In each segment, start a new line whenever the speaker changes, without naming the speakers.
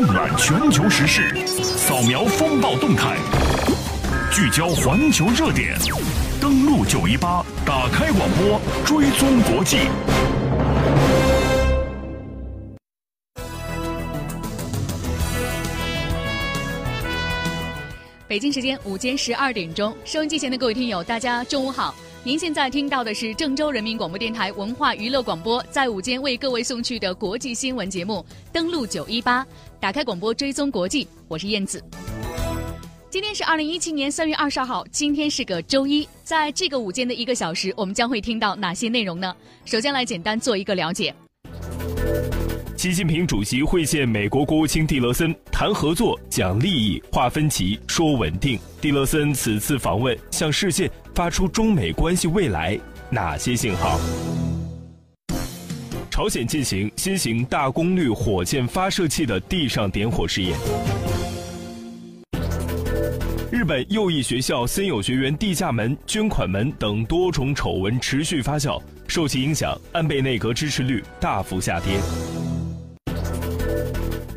纵览全球时事，扫描风暴动态，聚焦环球热点，登录九一八，打开广播，追踪国际。
北京时间午间十二点钟，收音机前的各位听友，大家中午好。您现在听到的是郑州人民广播电台文化娱乐广播在午间为各位送去的国际新闻节目。登录九一八，打开广播追踪国际，我是燕子。今天是二零一七年三月二十二号，今天是个周一。在这个午间的一个小时，我们将会听到哪些内容呢？首先来简单做一个了解。
习近平主席会见美国国务卿蒂勒森，谈合作、讲利益、划分歧、说稳定。蒂勒森此次访问向世界发出中美关系未来哪些信号？朝鲜进行新型大功率火箭发射器的地上点火试验。日本右翼学校森友学园地下门、捐款门等多种丑闻持续发酵，受其影响，安倍内阁支持率大幅下跌。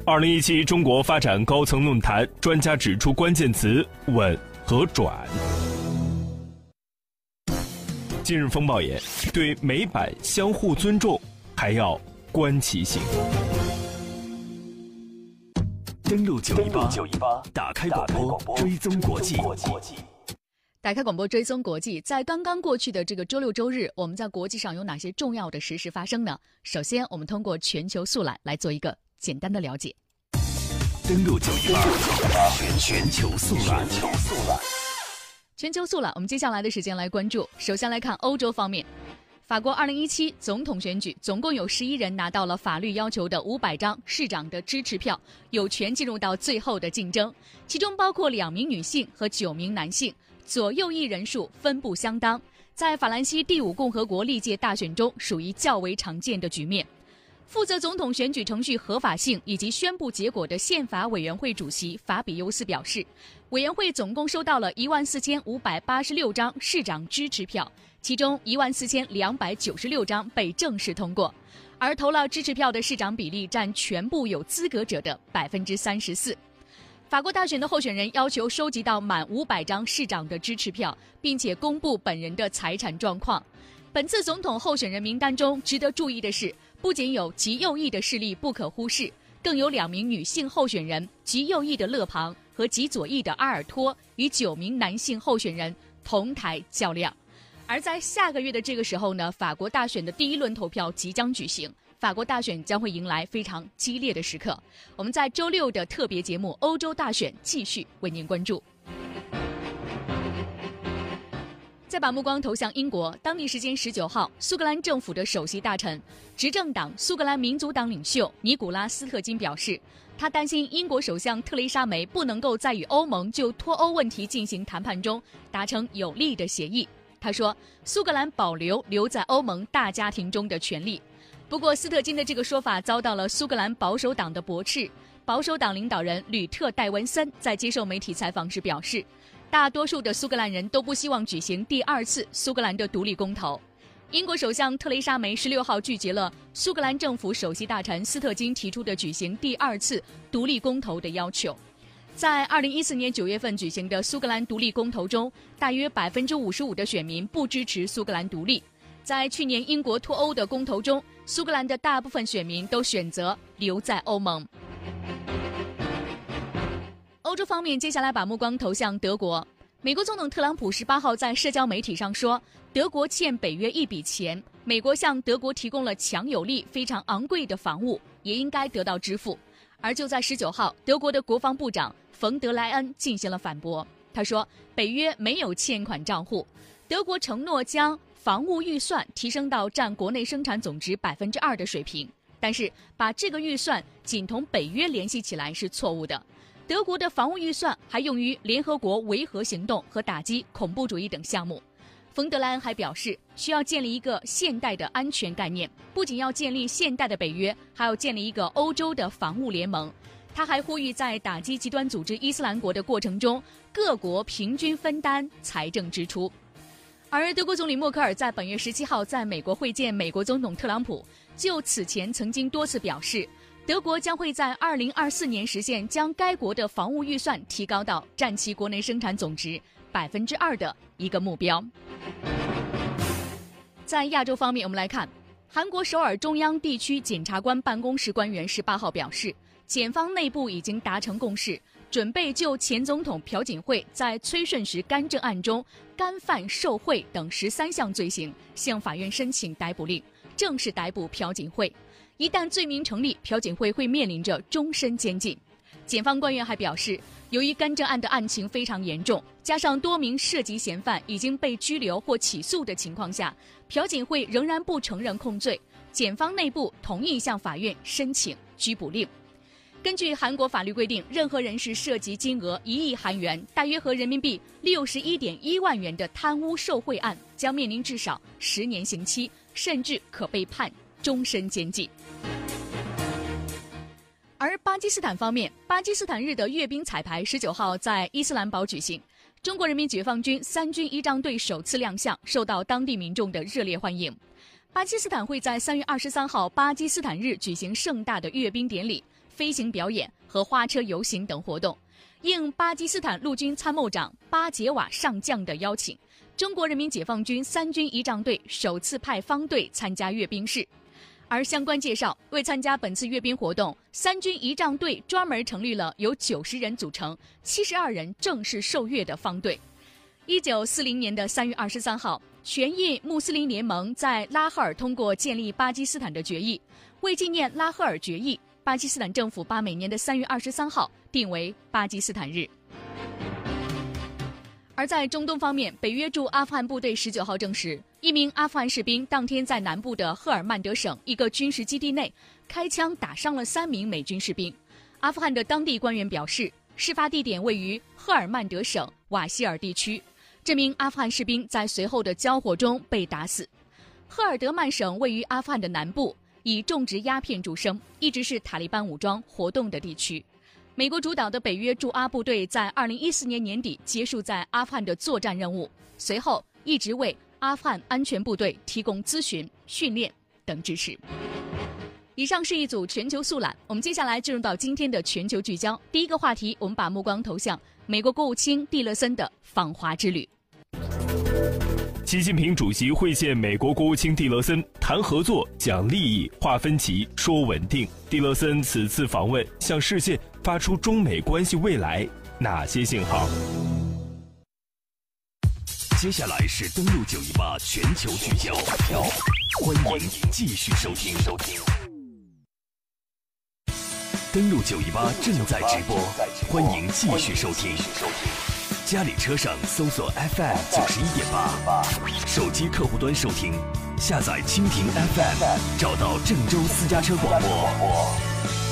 二零一七中国发展高层论坛，专家指出关键词稳和转。今日风暴也，对美版相互尊重，还要观其行。登录九一八，九一八，打开广播，追踪国际。
打开广播，追踪国际。在刚刚过去的这个周六周日，我们在国际上有哪些重要的实时发生呢？首先，我们通过全球速览来做一个。简单的了解。
登录九一八，全全球速览。
全球速览，我们接下来的时间来关注。首先来看欧洲方面，法国二零一七总统选举，总共有十一人拿到了法律要求的五百张市长的支持票，有权进入到最后的竞争。其中包括两名女性和九名男性，左右翼人数分布相当，在法兰西第五共和国历届大选中属于较为常见的局面。负责总统选举程序合法性以及宣布结果的宪法委员会主席法比尤斯表示，委员会总共收到了一万四千五百八十六张市长支持票，其中一万四千两百九十六张被正式通过，而投了支持票的市长比例占全部有资格者的百分之三十四。法国大选的候选人要求收集到满五百张市长的支持票，并且公布本人的财产状况。本次总统候选人名单中值得注意的是。不仅有极右翼的势力不可忽视，更有两名女性候选人，极右翼的勒庞和极左翼的阿尔托，与九名男性候选人同台较量。而在下个月的这个时候呢，法国大选的第一轮投票即将举行，法国大选将会迎来非常激烈的时刻。我们在周六的特别节目《欧洲大选》继续为您关注。再把目光投向英国，当地时间十九号，苏格兰政府的首席大臣、执政党苏格兰民族党领袖尼古拉斯特金表示，他担心英国首相特蕾莎梅不能够在与欧盟就脱欧问题进行谈判中达成有利的协议。他说，苏格兰保留留在欧盟大家庭中的权利。不过，斯特金的这个说法遭到了苏格兰保守党的驳斥。保守党领导人吕特·戴文森在接受媒体采访时表示。大多数的苏格兰人都不希望举行第二次苏格兰的独立公投。英国首相特蕾莎梅十六号拒绝了苏格兰政府首席大臣斯特金提出的举行第二次独立公投的要求。在二零一四年九月份举行的苏格兰独立公投中，大约百分之五十五的选民不支持苏格兰独立。在去年英国脱欧的公投中，苏格兰的大部分选民都选择留在欧盟。欧洲方面，接下来把目光投向德国。美国总统特朗普十八号在社交媒体上说，德国欠北约一笔钱，美国向德国提供了强有力、非常昂贵的防务，也应该得到支付。而就在十九号，德国的国防部长冯德莱恩进行了反驳，他说，北约没有欠款账户，德国承诺将防务预算提升到占国内生产总值百分之二的水平，但是把这个预算仅同北约联系起来是错误的。德国的防务预算还用于联合国维和行动和打击恐怖主义等项目。冯德莱恩还表示，需要建立一个现代的安全概念，不仅要建立现代的北约，还要建立一个欧洲的防务联盟。他还呼吁，在打击极端组织伊斯兰国的过程中，各国平均分担财政支出。而德国总理默克尔在本月十七号在美国会见美国总统特朗普，就此前曾经多次表示。德国将会在二零二四年实现将该国的防务预算提高到占其国内生产总值百分之二的一个目标。在亚洲方面，我们来看，韩国首尔中央地区检察官办公室官员十八号表示，检方内部已经达成共识，准备就前总统朴槿惠在崔顺实干政案中干犯受贿等十三项罪行，向法院申请逮捕令，正式逮捕朴槿惠。一旦罪名成立，朴槿惠会面临着终身监禁。检方官员还表示，由于干政案的案情非常严重，加上多名涉及嫌犯已经被拘留或起诉的情况下，朴槿惠仍然不承认控罪。检方内部同意向法院申请拘捕令。根据韩国法律规定，任何人是涉及金额一亿韩元（大约合人民币六十一点一万元）的贪污受贿案，将面临至少十年刑期，甚至可被判。终身监禁。而巴基斯坦方面，巴基斯坦日的阅兵彩排十九号在伊斯兰堡举行，中国人民解放军三军仪仗队首次亮相，受到当地民众的热烈欢迎。巴基斯坦会在三月二十三号巴基斯坦日举行盛大的阅兵典礼、飞行表演和花车游行等活动。应巴基斯坦陆军参谋长巴杰瓦上将的邀请，中国人民解放军三军仪仗队首次派方队参加阅兵式。而相关介绍，为参加本次阅兵活动，三军仪仗队专门成立了由九十人组成、七十二人正式受阅的方队。一九四零年的三月二十三号，全印穆斯林联盟在拉赫尔通过建立巴基斯坦的决议。为纪念拉赫尔决议，巴基斯坦政府把每年的三月二十三号定为巴基斯坦日。而在中东方面，北约驻阿富汗部队十九号证实，一名阿富汗士兵当天在南部的赫尔曼德省一个军事基地内开枪打伤了三名美军士兵。阿富汗的当地官员表示，事发地点位于赫尔曼德省瓦希尔地区。这名阿富汗士兵在随后的交火中被打死。赫尔德曼省位于阿富汗的南部，以种植鸦片著称，一直是塔利班武装活动的地区。美国主导的北约驻阿部队在二零一四年年底结束在阿富汗的作战任务，随后一直为阿富汗安全部队提供咨询、训练等支持。以上是一组全球速览，我们接下来进入到今天的全球聚焦。第一个话题，我们把目光投向美国国务卿蒂勒森的访华之旅。
习近平主席会见美国国务卿蒂勒森，谈合作、讲利益、划分歧、说稳定。蒂勒森此次访问向世界发出中美关系未来哪些信号？
接下来是登陆九一八全球聚焦，欢迎继续收听。登陆九一八正在直播，欢迎继续收听。家里车上搜索 FM 九十一点八，手机客户端收听，下载蜻蜓 FM，找到郑州私家车广播。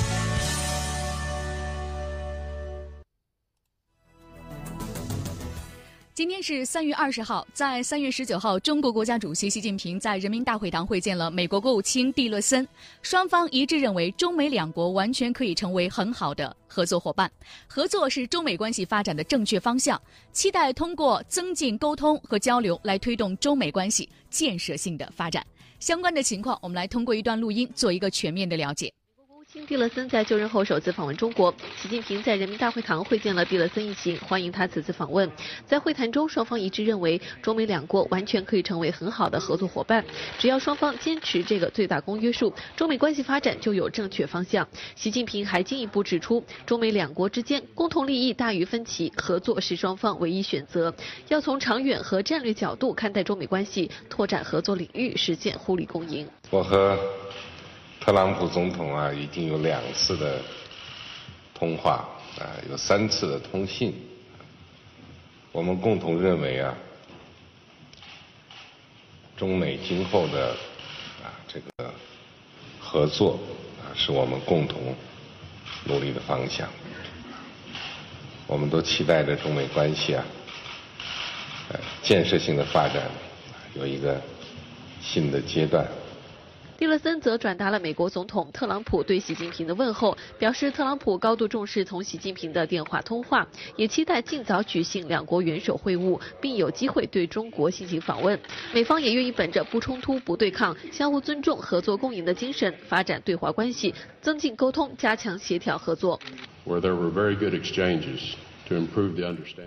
今天是三月二十号，在三月十九号，中国国家主席习近平在人民大会堂会见了美国国务卿蒂勒森，双方一致认为中美两国完全可以成为很好的合作伙伴，合作是中美关系发展的正确方向，期待通过增进沟通和交流来推动中美关系建设性的发展。相关的情况，我们来通过一段录音做一个全面的了解。
蒂勒森在就任后首次访问中国，习近平在人民大会堂会见了蒂勒森一行，欢迎他此次访问。在会谈中，双方一致认为中美两国完全可以成为很好的合作伙伴，只要双方坚持这个最大公约数，中美关系发展就有正确方向。习近平还进一步指出，中美两国之间共同利益大于分歧，合作是双方唯一选择。要从长远和战略角度看待中美关系，拓展合作领域，实现互利共赢。
我和。特朗普总统啊，已经有两次的通话啊，有三次的通信。我们共同认为啊，中美今后的啊这个合作啊，是我们共同努力的方向。我们都期待着中美关系啊，建设性的发展有一个新的阶段。
蒂勒森则转达了美国总统特朗普对习近平的问候，表示特朗普高度重视同习近平的电话通话，也期待尽早举行两国元首会晤，并有机会对中国进行访问。美方也愿意本着不冲突、不对抗、相互尊重、合作共赢的精神，发展对华关系，增进沟通，加强协调合作。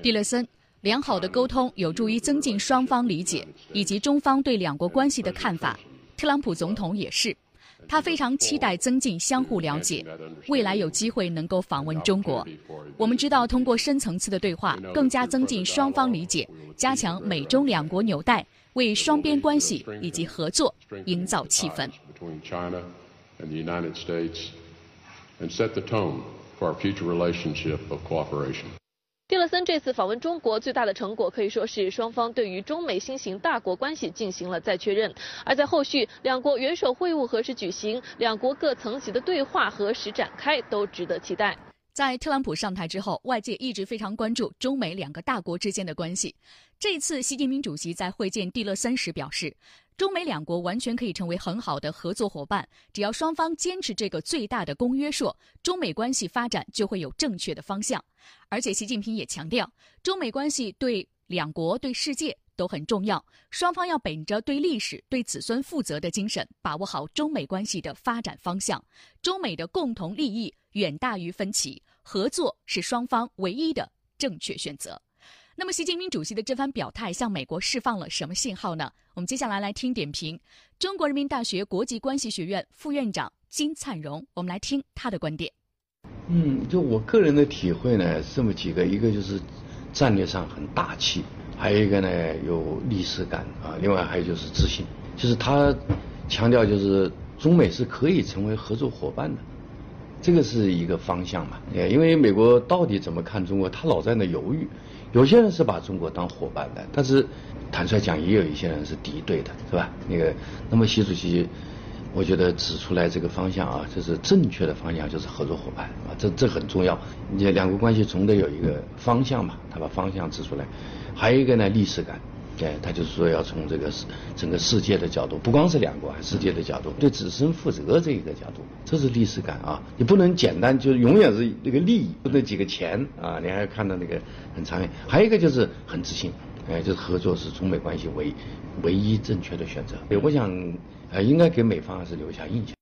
蒂勒森。良好的沟通有助于增进双方理解以及中方对两国关系的看法。特朗普总统也是，他非常期待增进相互了解，未来有机会能够访问中国。我们知道，通过深层次的对话，更加增进双方理解，加强美中两国纽带，为双边关系以及合作营造气氛。
蒂勒森这次访问中国最大的成果，可以说是双方对于中美新型大国关系进行了再确认。而在后续两国元首会晤何时举行，两国各层级的对话何时展开，都值得期待。
在特朗普上台之后，外界一直非常关注中美两个大国之间的关系。这次习近平主席在会见蒂勒森时表示。中美两国完全可以成为很好的合作伙伴，只要双方坚持这个最大的公约数，中美关系发展就会有正确的方向。而且，习近平也强调，中美关系对两国、对世界都很重要，双方要本着对历史、对子孙负责的精神，把握好中美关系的发展方向。中美的共同利益远大于分歧，合作是双方唯一的正确选择。那么，习近平主席的这番表态向美国释放了什么信号呢？我们接下来来听点评。中国人民大学国际关系学院副院长金灿荣，我们来听他的观点。
嗯，就我个人的体会呢，这么几个，一个就是战略上很大气，还有一个呢有历史感啊，另外还有就是自信，就是他强调就是中美是可以成为合作伙伴的，这个是一个方向嘛。因为美国到底怎么看中国，他老在那犹豫。有些人是把中国当伙伴的，但是坦率讲，也有一些人是敌对的，是吧？那个，那么习主席，我觉得指出来这个方向啊，就是正确的方向，就是合作伙伴啊，这这很重要。你两国关系总得有一个方向嘛，他把方向指出来。还有一个呢，历史感。对，他就是说要从这个世整个世界的角度，不光是两国，世界的角度，对子孙负责这一个角度，这是历史感啊！你不能简单就永远是那个利益，那几个钱啊，你还要看到那个很长远。还有一个就是很自信，哎，就是合作是中美关系唯唯一正确的选择。我想，呃，应该给美方还是留下印象。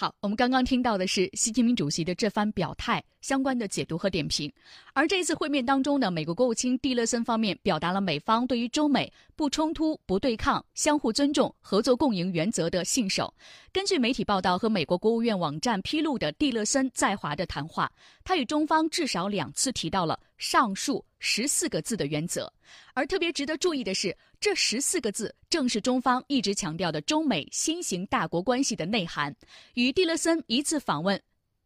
好，我们刚刚听到的是习近平主席的这番表态相关的解读和点评。而这一次会面当中呢，美国国务卿蒂勒森方面表达了美方对于中美不冲突、不对抗、相互尊重、合作共赢原则的信守。根据媒体报道和美国国务院网站披露的蒂勒森在华的谈话，他与中方至少两次提到了上述十四个字的原则。而特别值得注意的是，这十四个字正是中方一直强调的中美新型大国关系的内涵。与蒂勒森一次访问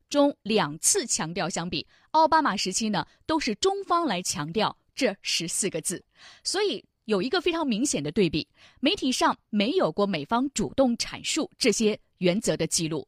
中两次强调相比，奥巴马时期呢都是中方来强调这十四个字，所以有一个非常明显的对比：媒体上没有过美方主动阐述这些原则的记录。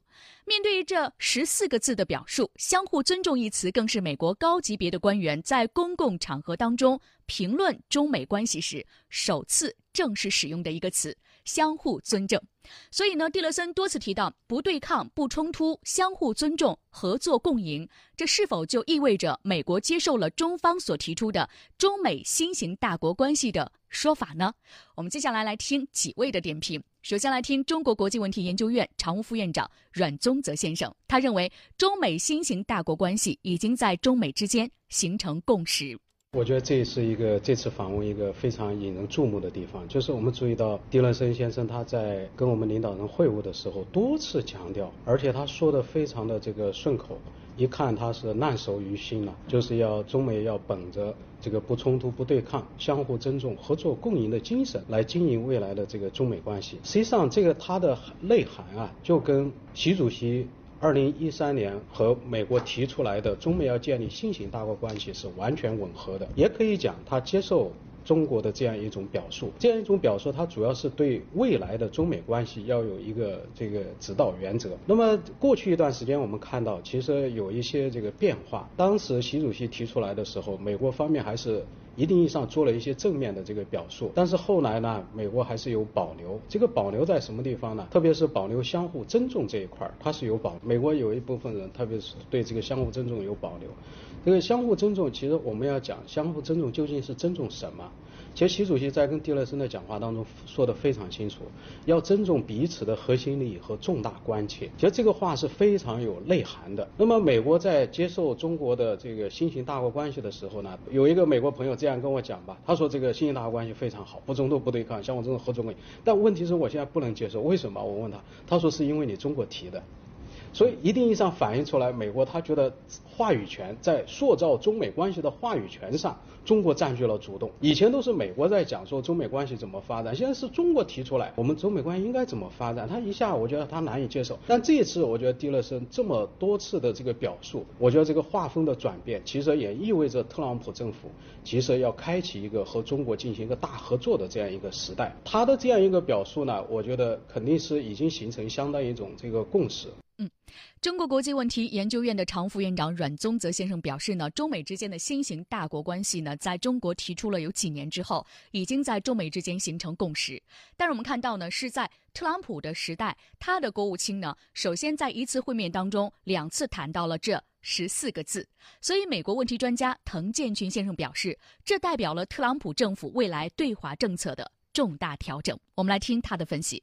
面对这十四个字的表述，“相互尊重”一词更是美国高级别的官员在公共场合当中评论中美关系时首次正式使用的一个词。相互尊重，所以呢，蒂勒森多次提到不对抗、不冲突、相互尊重、合作共赢，这是否就意味着美国接受了中方所提出的中美新型大国关系的说法呢？我们接下来来听几位的点评。首先来听中国国际问题研究院常务副院长阮宗泽先生，他认为中美新型大国关系已经在中美之间形成共识。
我觉得这是一个这次访问一个非常引人注目的地方，就是我们注意到狄伦森先生他在跟我们领导人会晤的时候多次强调，而且他说的非常的这个顺口，一看他是烂熟于心了，就是要中美要本着这个不冲突、不对抗、相互尊重、合作共赢的精神来经营未来的这个中美关系。实际上，这个它的内涵啊，就跟习主席。二零一三年和美国提出来的中美要建立新型大国关系是完全吻合的，也可以讲他接受中国的这样一种表述，这样一种表述，它主要是对未来的中美关系要有一个这个指导原则。那么过去一段时间我们看到，其实有一些这个变化。当时习主席提出来的时候，美国方面还是一定意义上做了一些正面的这个表述。但是后来呢，美国还是有保留。这个保留在什么地方呢？特别是保留相互尊重这一块，它是有保。美国有一部分人，特别是对这个相互尊重有保留。这个相互尊重，其实我们要讲相互尊重究竟是尊重什么？其实习主席在跟蒂勒森的讲话当中说的非常清楚，要尊重彼此的核心利益和重大关切。其实这个话是非常有内涵的。那么美国在接受中国的这个新型大国关系的时候呢，有一个美国朋友这样跟我讲吧，他说这个新型大国关系非常好，不冲突不对抗，像我这种合作关系。但问题是我现在不能接受，为什么？我问他，他说是因为你中国提的。所以，一定意义上反映出来，美国他觉得话语权在塑造中美关系的话语权上，中国占据了主动。以前都是美国在讲说中美关系怎么发展，现在是中国提出来，我们中美关系应该怎么发展。他一下，我觉得他难以接受。但这一次，我觉得蒂勒森这么多次的这个表述，我觉得这个画风的转变，其实也意味着特朗普政府其实要开启一个和中国进行一个大合作的这样一个时代。他的这样一个表述呢，我觉得肯定是已经形成相当一种这个共识。
中国国际问题研究院的常副院长阮宗泽先生表示呢，中美之间的新型大国关系呢，在中国提出了有几年之后，已经在中美之间形成共识。但是我们看到呢，是在特朗普的时代，他的国务卿呢，首先在一次会面当中两次谈到了这十四个字。所以，美国问题专家滕建群先生表示，这代表了特朗普政府未来对华政策的重大调整。我们来听他的分析。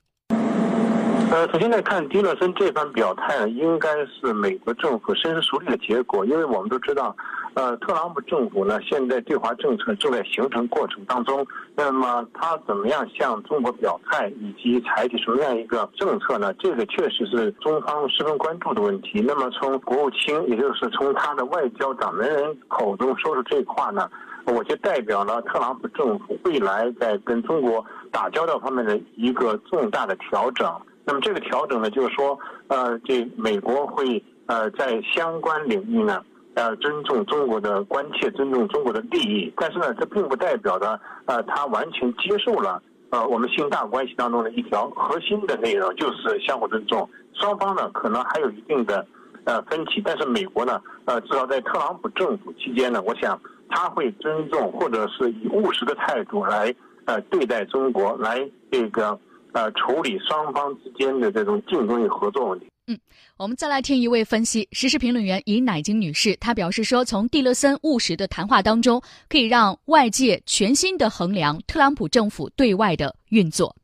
呃，首先来看迪勒森这番表态呢，应该是美国政府深思熟虑的结果，因为我们都知道，呃，特朗普政府呢现在对华政策正在形成过程当中，那么他怎么样向中国表态，以及采取什么样一个政策呢？这个确实是中方十分关注的问题。那么从国务卿，也就是从他的外交掌门人口中说出这话呢，我就代表了特朗普政府未来在跟中国打交道方面的一个重大的调整。那么这个调整呢，就是说，呃，这美国会呃在相关领域呢，呃尊重中国的关切，尊重中国的利益。但是呢，这并不代表着呃他完全接受了呃我们新大关系当中的一条核心的内容，就是相互尊重。双方呢可能还有一定的呃分歧，但是美国呢，呃至少在特朗普政府期间呢，我想他会尊重或者是以务实的态度来呃对待中国，来这个。呃，处理双方之间的这种竞争与合作问题。
嗯，我们再来听一位分析，时事评论员尹乃晶女士，她表示说，从蒂勒森务实的谈话当中，可以让外界全新的衡量特朗普政府对外的运作。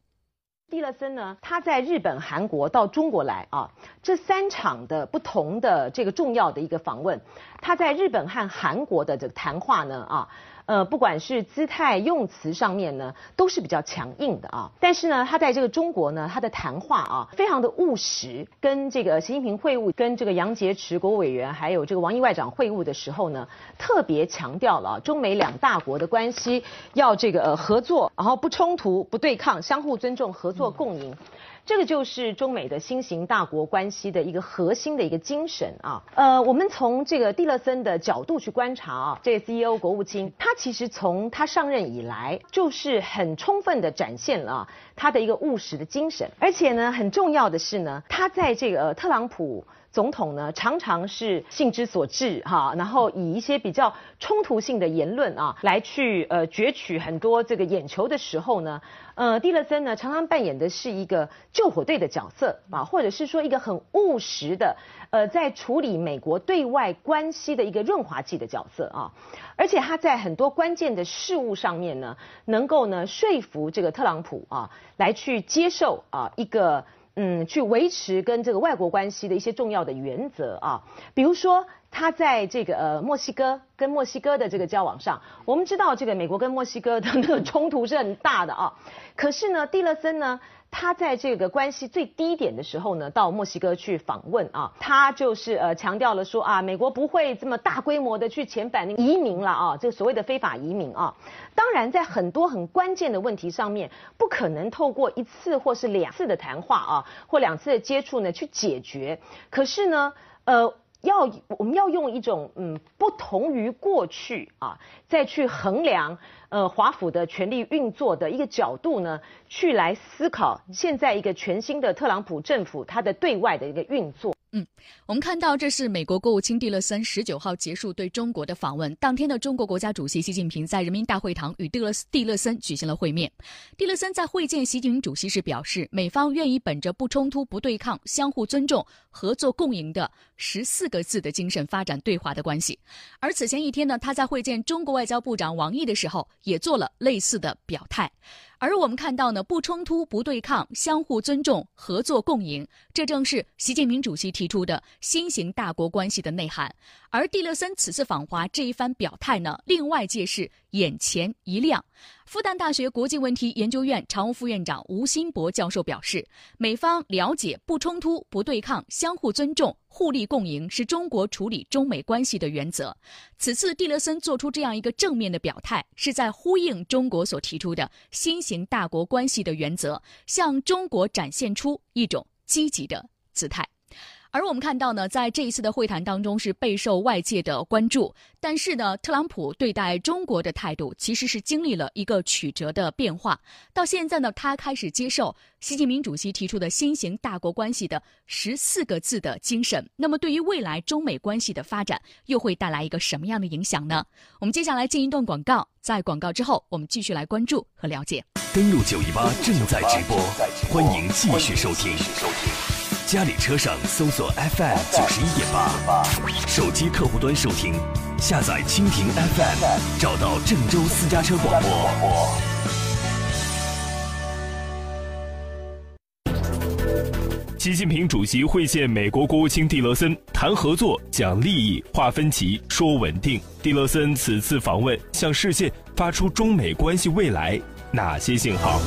蒂勒森呢，他在日本、韩国到中国来啊，这三场的不同的这个重要的一个访问，他在日本和韩国的这个谈话呢啊。呃，不管是姿态用词上面呢，都是比较强硬的啊。但是呢，他在这个中国呢，他的谈话啊，非常的务实。跟这个习近平会晤，跟这个杨洁篪国务委员，还有这个王毅外长会晤的时候呢，特别强调了中美两大国的关系要这个呃合作，然后不冲突、不对抗，相互尊重、合作共赢。这个就是中美的新型大国关系的一个核心的一个精神啊。呃，我们从这个蒂勒森的角度去观察啊，这 CEO 国务卿，他其实从他上任以来，就是很充分的展现了他的一个务实的精神，而且呢，很重要的是呢，他在这个特朗普。总统呢，常常是性之所至哈，然后以一些比较冲突性的言论啊，来去呃攫取很多这个眼球的时候呢，呃，蒂勒森呢常常扮演的是一个救火队的角色啊，或者是说一个很务实的呃，在处理美国对外关系的一个润滑剂的角色啊，而且他在很多关键的事物上面呢，能够呢说服这个特朗普啊，来去接受啊一个。嗯，去维持跟这个外国关系的一些重要的原则啊，比如说他在这个呃墨西哥跟墨西哥的这个交往上，我们知道这个美国跟墨西哥的那个冲突是很大的啊，可是呢，蒂勒森呢。他在这个关系最低点的时候呢，到墨西哥去访问啊，他就是呃强调了说啊，美国不会这么大规模的去遣返移民了啊，这个所谓的非法移民啊，当然在很多很关键的问题上面，不可能透过一次或是两次的谈话啊，或两次的接触呢去解决，可是呢，呃。要我们要用一种嗯不同于过去啊，再去衡量呃华府的权力运作的一个角度呢，去来思考现在一个全新的特朗普政府它的对外的一个运作。
嗯，我们看到这是美国国务卿蒂勒森十九号结束对中国的访问。当天的中国国家主席习近平在人民大会堂与蒂勒蒂勒森举行了会面。蒂勒森在会见习近平主席时表示，美方愿意本着不冲突、不对抗、相互尊重、合作共赢的十四个字的精神发展对华的关系。而此前一天呢，他在会见中国外交部长王毅的时候，也做了类似的表态。而我们看到呢，不冲突、不对抗、相互尊重、合作共赢，这正是习近平主席提出的新型大国关系的内涵。而蒂勒森此次访华这一番表态呢，令外界是眼前一亮。复旦大学国际问题研究院常务副院长吴新博教授表示，美方了解不冲突、不对抗、相互尊重、互利共赢是中国处理中美关系的原则。此次蒂勒森做出这样一个正面的表态，是在呼应中国所提出的新型大国关系的原则，向中国展现出一种积极的姿态。而我们看到呢，在这一次的会谈当中是备受外界的关注。但是呢，特朗普对待中国的态度其实是经历了一个曲折的变化。到现在呢，他开始接受习近平主席提出的新型大国关系的十四个字的精神。那么，对于未来中美关系的发展，又会带来一个什么样的影响呢？我们接下来进一段广告，在广告之后，我们继续来关注和了解。
登录九一八正在直播，欢迎继续收听。家里车上搜索 FM 九十一点八，手机客户端收听，下载蜻蜓 FM，找到郑州私家车广播。
习近平主席会见美国国务卿蒂勒森，谈合作、讲利益、划分歧、说稳定。蒂勒森此次访问向世界发出中美关系未来哪些信号？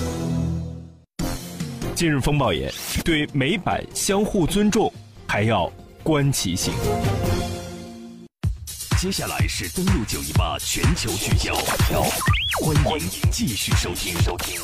今日风暴眼对美版相互尊重还要观其行。
接下来是登录九一八全球聚焦，欢迎继续收听。收听。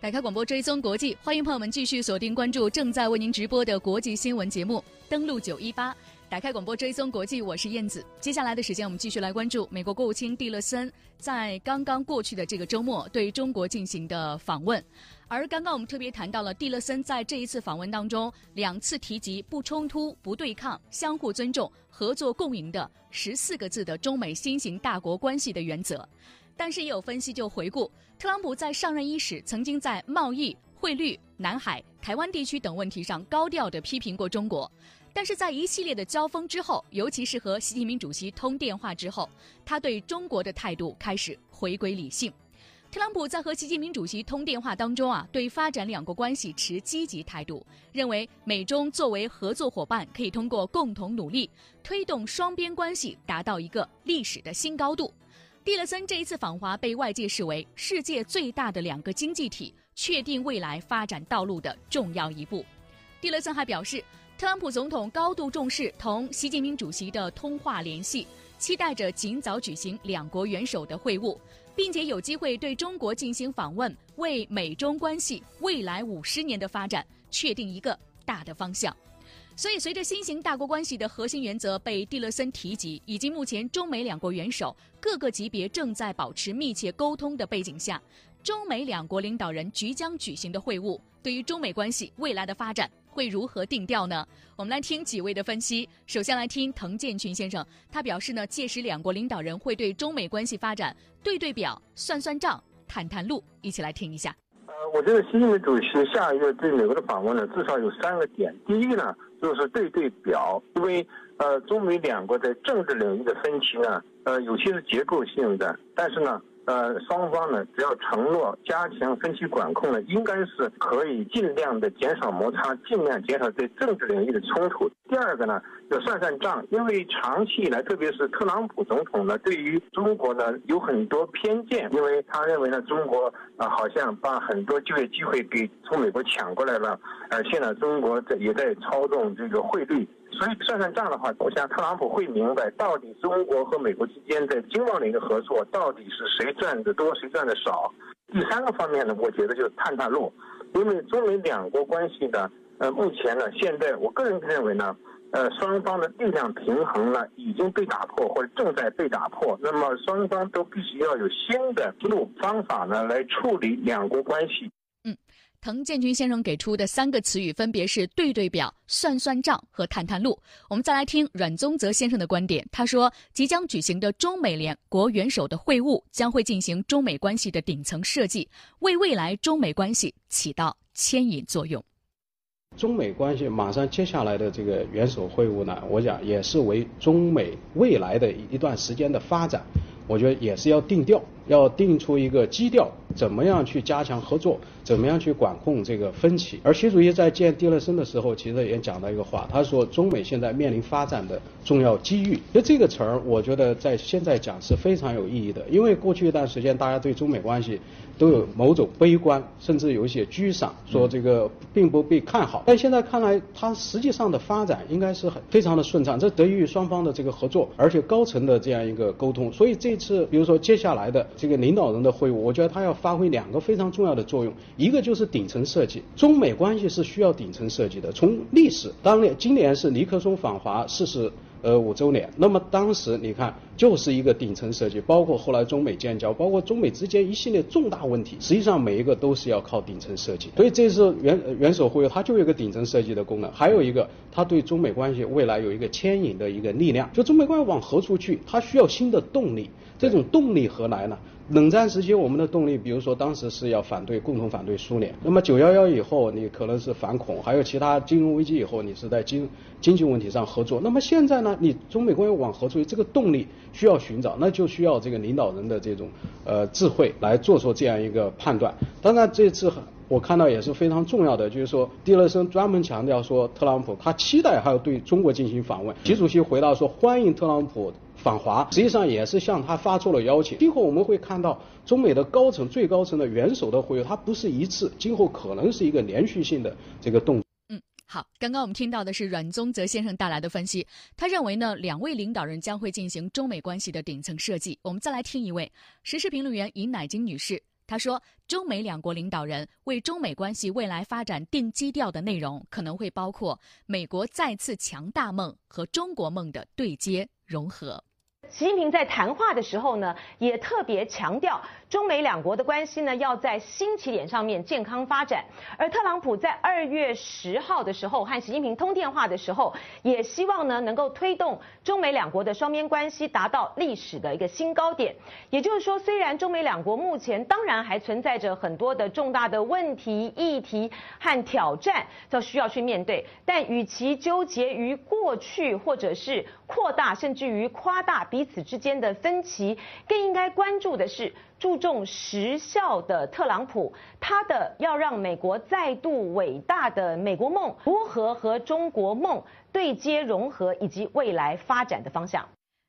打开广播追踪国际，欢迎朋友们继续锁定关注正在为您直播的国际新闻节目。登录九一八。打开广播追踪国际，我是燕子。接下来的时间，我们继续来关注美国国务卿蒂勒森在刚刚过去的这个周末对中国进行的访问。而刚刚我们特别谈到了蒂勒森在这一次访问当中两次提及不冲突、不对抗、相互尊重、合作共赢的十四个字的中美新型大国关系的原则。但是也有分析就回顾，特朗普在上任伊始曾经在贸易、汇率、南海、台湾地区等问题上高调的批评过中国。但是在一系列的交锋之后，尤其是和习近平主席通电话之后，他对中国的态度开始回归理性。特朗普在和习近平主席通电话当中啊，对发展两国关系持积极态度，认为美中作为合作伙伴，可以通过共同努力，推动双边关系达到一个历史的新高度。蒂勒森这一次访华被外界视为世界最大的两个经济体确定未来发展道路的重要一步。蒂勒森还表示。特朗普总统高度重视同习近平主席的通话联系，期待着尽早举行两国元首的会晤，并且有机会对中国进行访问，为美中关系未来五十年的发展确定一个大的方向。所以，随着新型大国关系的核心原则被蒂勒森提及，以及目前中美两国元首各个级别正在保持密切沟通的背景下，中美两国领导人即将举行的会晤，对于中美关系未来的发展。会如何定调呢？我们来听几位的分析。首先来听滕建群先生，他表示呢，届时两国领导人会对中美关系发展对对表、算算账、谈谈路，一起来听一下。
呃，我觉得习近平主席下一个对美国的访问呢，至少有三个点。第一个呢，就是对对表，因为呃，中美两国在政治领域的分歧呢，呃，有些是结构性的，但是呢。呃，双方呢，只要承诺加强分歧管控呢，应该是可以尽量的减少摩擦，尽量减少对政治领域的冲突。第二个呢，要算算账，因为长期以来，特别是特朗普总统呢，对于中国呢有很多偏见，因为他认为呢，中国啊好像把很多就业机会给从美国抢过来了，而且呢，中国在也在操纵这个汇率。所以算算账的话，我想特朗普会明白，到底中国和美国之间在经贸领域的合作，到底是谁赚的多，谁赚的少。第三个方面呢，我觉得就是探探路，因为中美两国关系呢，呃，目前呢，现在我个人认为呢，呃，双方的力量平衡呢已经被打破，或者正在被打破。那么双方都必须要有新的路方法呢来处理两国关系。
嗯滕建军先生给出的三个词语分别是“对对表”、“算算账”和“探探路”。我们再来听阮宗泽先生的观点，他说：“即将举行的中美两国元首的会晤将会进行中美关系的顶层设计，为未来中美关系起到牵引作用。”
中美关系马上接下来的这个元首会晤呢，我想也是为中美未来的一段时间的发展，我觉得也是要定调，要定出一个基调。怎么样去加强合作？怎么样去管控这个分歧？而习主席在见蒂勒森的时候，其实也讲到一个话，他说中美现在面临发展的重要机遇。就这个词儿，我觉得在现在讲是非常有意义的，因为过去一段时间大家对中美关系都有某种悲观，甚至有一些沮丧，说这个并不被看好。但现在看来，它实际上的发展应该是很非常的顺畅，这得益于双方的这个合作，而且高层的这样一个沟通。所以这次，比如说接下来的这个领导人的会晤，我觉得他要发挥两个非常重要的作用，一个就是顶层设计，中美关系是需要顶层设计的。从历史，当年今年是尼克松访华四十呃五周年，那么当时你看就是一个顶层设计，包括后来中美建交，包括中美之间一系列重大问题，实际上每一个都是要靠顶层设计。所以这是元元首会它就有一个顶层设计的功能，还有一个它对中美关系未来有一个牵引的一个力量。就中美关系往何处去，它需要新的动力，这种动力何来呢？冷战时期，我们的动力，比如说当时是要反对，共同反对苏联。那么九幺幺以后，你可能是反恐，还有其他金融危机以后，你是在经经济问题上合作。那么现在呢，你中美关系往何处？这个动力需要寻找，那就需要这个领导人的这种呃智慧来做出这样一个判断。当然，这次我看到也是非常重要的，就是说蒂勒森专门强调说，特朗普他期待还要对中国进行访问。习主席回答说，欢迎特朗普。访华实际上也是向他发出了邀请。今后我们会看到中美的高层、最高层的元首的会晤，它不是一次，今后可能是一个连续性的这个动作。
嗯，好，刚刚我们听到的是阮宗泽先生带来的分析，他认为呢，两位领导人将会进行中美关系的顶层设计。我们再来听一位时事评论员尹乃金女士，他说，中美两国领导人为中美关系未来发展定基调的内容，可能会包括美国再次强大梦和中国梦的对接融合。
习近平在谈话的时候呢，也特别强调中美两国的关系呢要在新起点上面健康发展。而特朗普在二月十号的时候和习近平通电话的时候，也希望呢能够推动中美两国的双边关系达到历史的一个新高点。也就是说，虽然中美两国目前当然还存在着很多的重大的问题、议题和挑战，都需要去面对，但与其纠结于过去，或者是扩大甚至于夸大彼此之间的分歧，更应该关注的是注重实效的特朗普，他的要让美国再度伟大的美国梦如何和中国梦对接融合，以及未来发展的方向。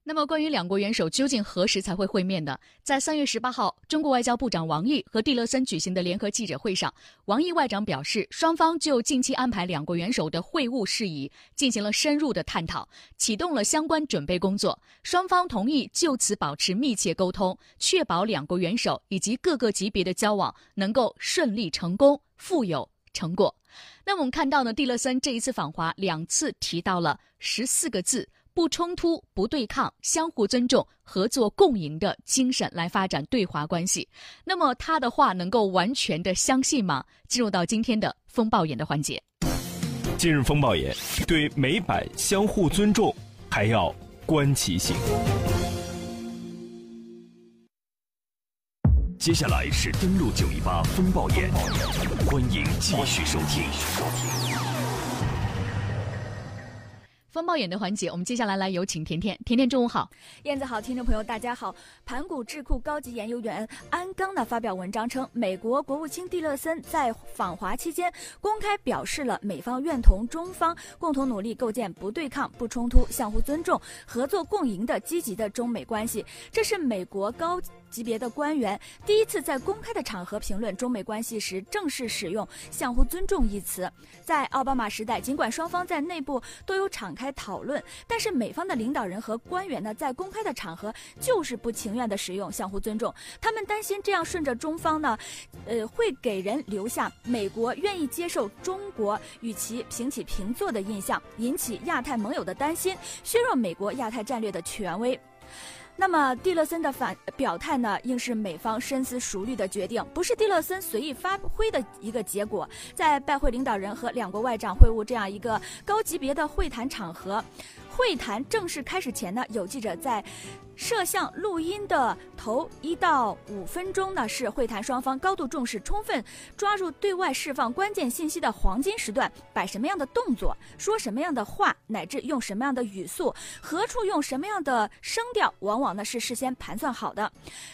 那么，关于两国元首究竟何时才会会面呢？在三月十八号，中国外交部长王毅和蒂勒森举行的联合记者会上，王毅外长表示，双方就近期安排两国元首的会晤事宜进行了深入的探讨，启动了相关准备工作。双方同意就此保持密切沟通，确保两国元首以及各个级别的交往能够顺利成功、富有成果。那么，我们看到呢，蒂勒森这一次访华两次提到了十四个字。不冲突、不对抗、相互尊重、合作共赢的精神来发展对华关系。那么他的话能够完全的相信吗？进入到今天的风暴眼的环节。
今日风暴眼对美版相互尊重还要观其行。
接下来是登录九一八风暴眼，欢迎继续收听。
风暴眼的环节，我们接下来来有请甜甜。甜甜，中午好，
燕子好，听众朋友大家好。盘古智库高级研究员安刚呢发表文章称，美国国务卿蒂勒森在访华期间公开表示了美方愿同中方共同努力构建不对抗、不冲突、相互尊重、合作共赢的积极的中美关系。这是美国高级别的官员第一次在公开的场合评论中美关系时正式使用“相互尊重”一词。在奥巴马时代，尽管双方在内部都有敞开讨论，但是美方的领导人和官员呢，在公开的场合就是不情愿的使用相互尊重。他们担心这样顺着中方呢，呃，会给人留下美国愿意接受中国与其平起平坐的印象，引起亚太盟友的担心，削弱美国亚太战略的权威。那么蒂勒森的反表态呢，应是美方深思熟虑的决定，不是蒂勒森随意发挥的一个结果。在拜会领导人和两国外长会晤这样一个高级别的会谈场合，会谈正式开始前呢，有记者在。摄像录音的头一到五分钟呢，是会谈双方高度重视、充分抓住对外释放关键信息的黄金时段。摆什么样的动作，说什么样的话，乃至用什么样的语速，何处用什么样的声调，往往呢是事先盘算好的。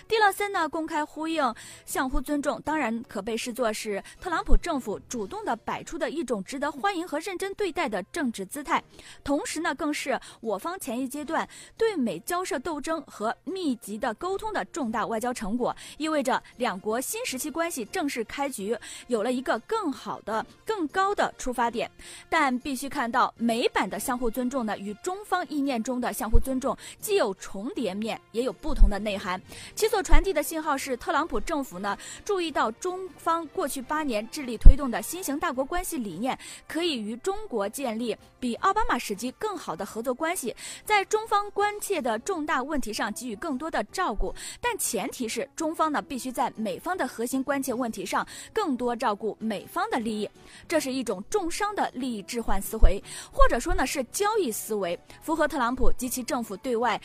蒂勒森呢公开呼应相互尊重，当然可被视作是特朗普政府主动的摆出的一种值得欢迎和认真对待的政治姿态，同时呢，更是我方前一阶段对美交涉斗争。和密集的沟通的重大外交成果，意味着两国新时期关系正式开局，有了一个更好的、更高的出发点。但必须看到，美版的相互尊重呢，与中方意念中的相互尊重既有重叠面，也有不同的内涵。其所传递的信号是，特朗普政府呢注意到中方过去八年致力推动的新型大国关系理念，可以与中国建立比奥巴马时期更好的合作关系，在中方关切的重大问题。上给予更多的照顾，但前提是中方呢必须在美方的核心关切问题上更多照顾美方的利益，这是一种重伤的利益置换思维，或者说呢是交易思维，符合特朗普及其政府对外。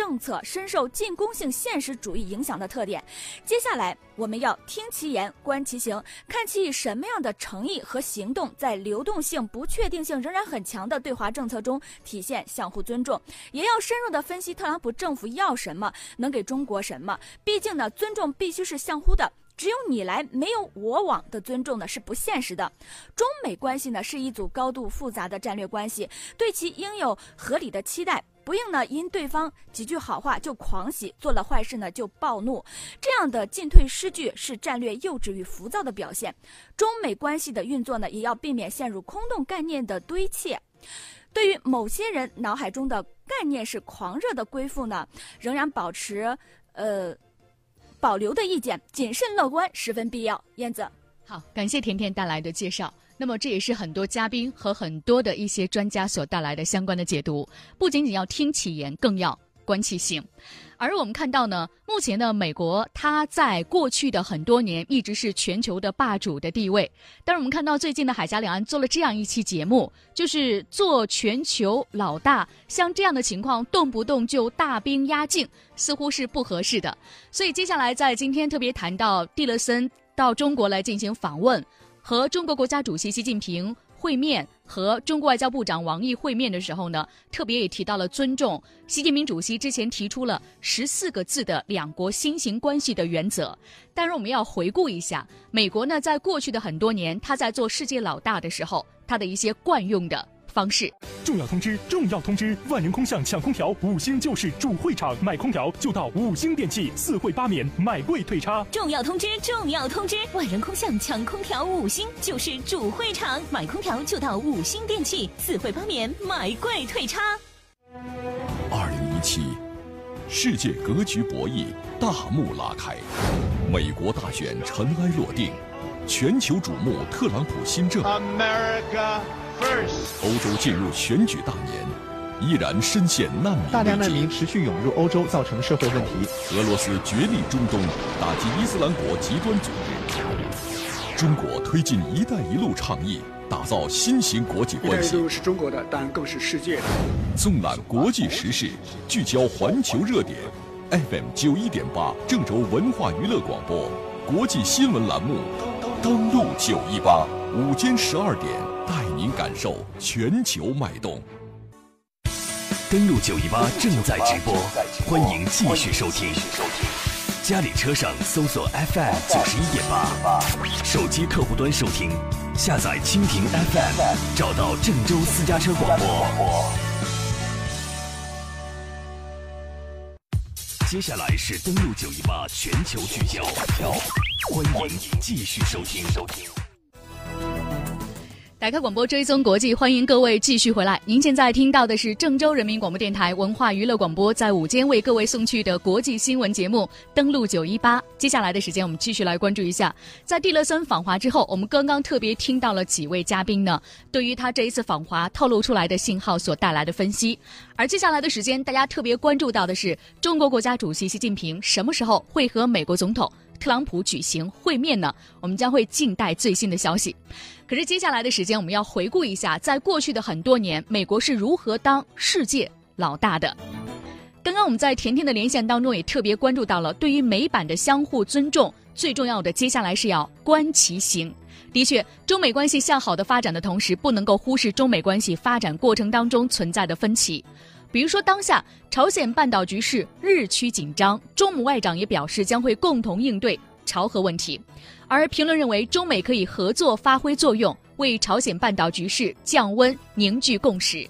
政策深受进攻性现实主义影响的特点。接下来，我们要听其言，观其行，看其以什么样的诚意和行动，在流动性、不确定性仍然很强的对华政策中体现相互尊重。也要深入的分析特朗普政府要什么，能给中国什么。毕竟呢，尊重必须是相互的，只有你来没有我往的尊重呢是不现实的。中美关系呢是一组高度复杂的战略关系，对其应有合理的期待。不应呢，因对方几句好话就狂喜，做了坏事呢就暴怒，这样的进退失据是战略幼稚与浮躁的表现。中美关系的运作呢，也要避免陷入空洞概念的堆砌。对于某些人脑海中的概念是狂热的归附呢，仍然保持呃保留的意见，谨慎乐观十分必要。燕子，
好，感谢甜甜带来的介绍。那么这也是很多嘉宾和很多的一些专家所带来的相关的解读，不仅仅要听其言，更要观其行。而我们看到呢，目前呢，美国它在过去的很多年一直是全球的霸主的地位。但是我们看到最近的海峡两岸做了这样一期节目，就是做全球老大，像这样的情况动不动就大兵压境，似乎是不合适的。所以接下来在今天特别谈到蒂勒森到中国来进行访问。和中国国家主席习近平会面，和中国外交部长王毅会面的时候呢，特别也提到了尊重。习近平主席之前提出了十四个字的两国新型关系的原则。但是我们要回顾一下，美国呢，在过去的很多年，他在做世界老大的时候，他的一些惯用的。方式。
重要通知！重要通知！万人空巷抢空调，五星就是主会场，买空调就到五星电器，四惠八免，买贵退差。
重要通知！重要通知！万人空巷抢空调，五星就是主会场，买空调就到五星电器，四惠八免，买贵退差。
二零一七，世界格局博弈大幕拉开，美国大选尘埃落定，全球瞩目特朗普新政。欧洲进入选举大年，依然深陷难民
大量难民持续涌入欧洲，造成社会问题。
俄罗斯决力中东，打击伊斯兰国极端组织。中国推进“一带一路”倡议，打造新型国际关系。
一带一路是中国的，但更是世界的。
纵览国际时事，聚焦环球热点。FM 九一点八，郑州文化娱乐广播，国际新闻栏目，登录九一八，午间十二点。带您感受全球脉动。
登录九一八正在直播，欢迎继续收听。家里车上搜索 FM 九十一点八，手机客户端收听，下载蜻蜓 FM，找到郑州私家车广播。接下来是登录九一八全球聚焦，欢迎继续收听。
打开广播追踪国际，欢迎各位继续回来。您现在听到的是郑州人民广播电台文化娱乐广播在午间为各位送去的国际新闻节目。登录九一八，接下来的时间我们继续来关注一下，在蒂勒森访华之后，我们刚刚特别听到了几位嘉宾呢，对于他这一次访华透露出来的信号所带来的分析。而接下来的时间，大家特别关注到的是中国国家主席习近平什么时候会和美国总统？特朗普举行会面呢，我们将会静待最新的消息。可是接下来的时间，我们要回顾一下，在过去的很多年，美国是如何当世界老大的。刚刚我们在甜甜的连线当中也特别关注到了，对于美版的相互尊重，最重要的接下来是要观其行。的确，中美关系向好的发展的同时，不能够忽视中美关系发展过程当中存在的分歧。比如说，当下朝鲜半岛局势日趋紧张，中美外长也表示将会共同应对朝核问题。而评论认为，中美可以合作发挥作用，为朝鲜半岛局势降温凝聚共识。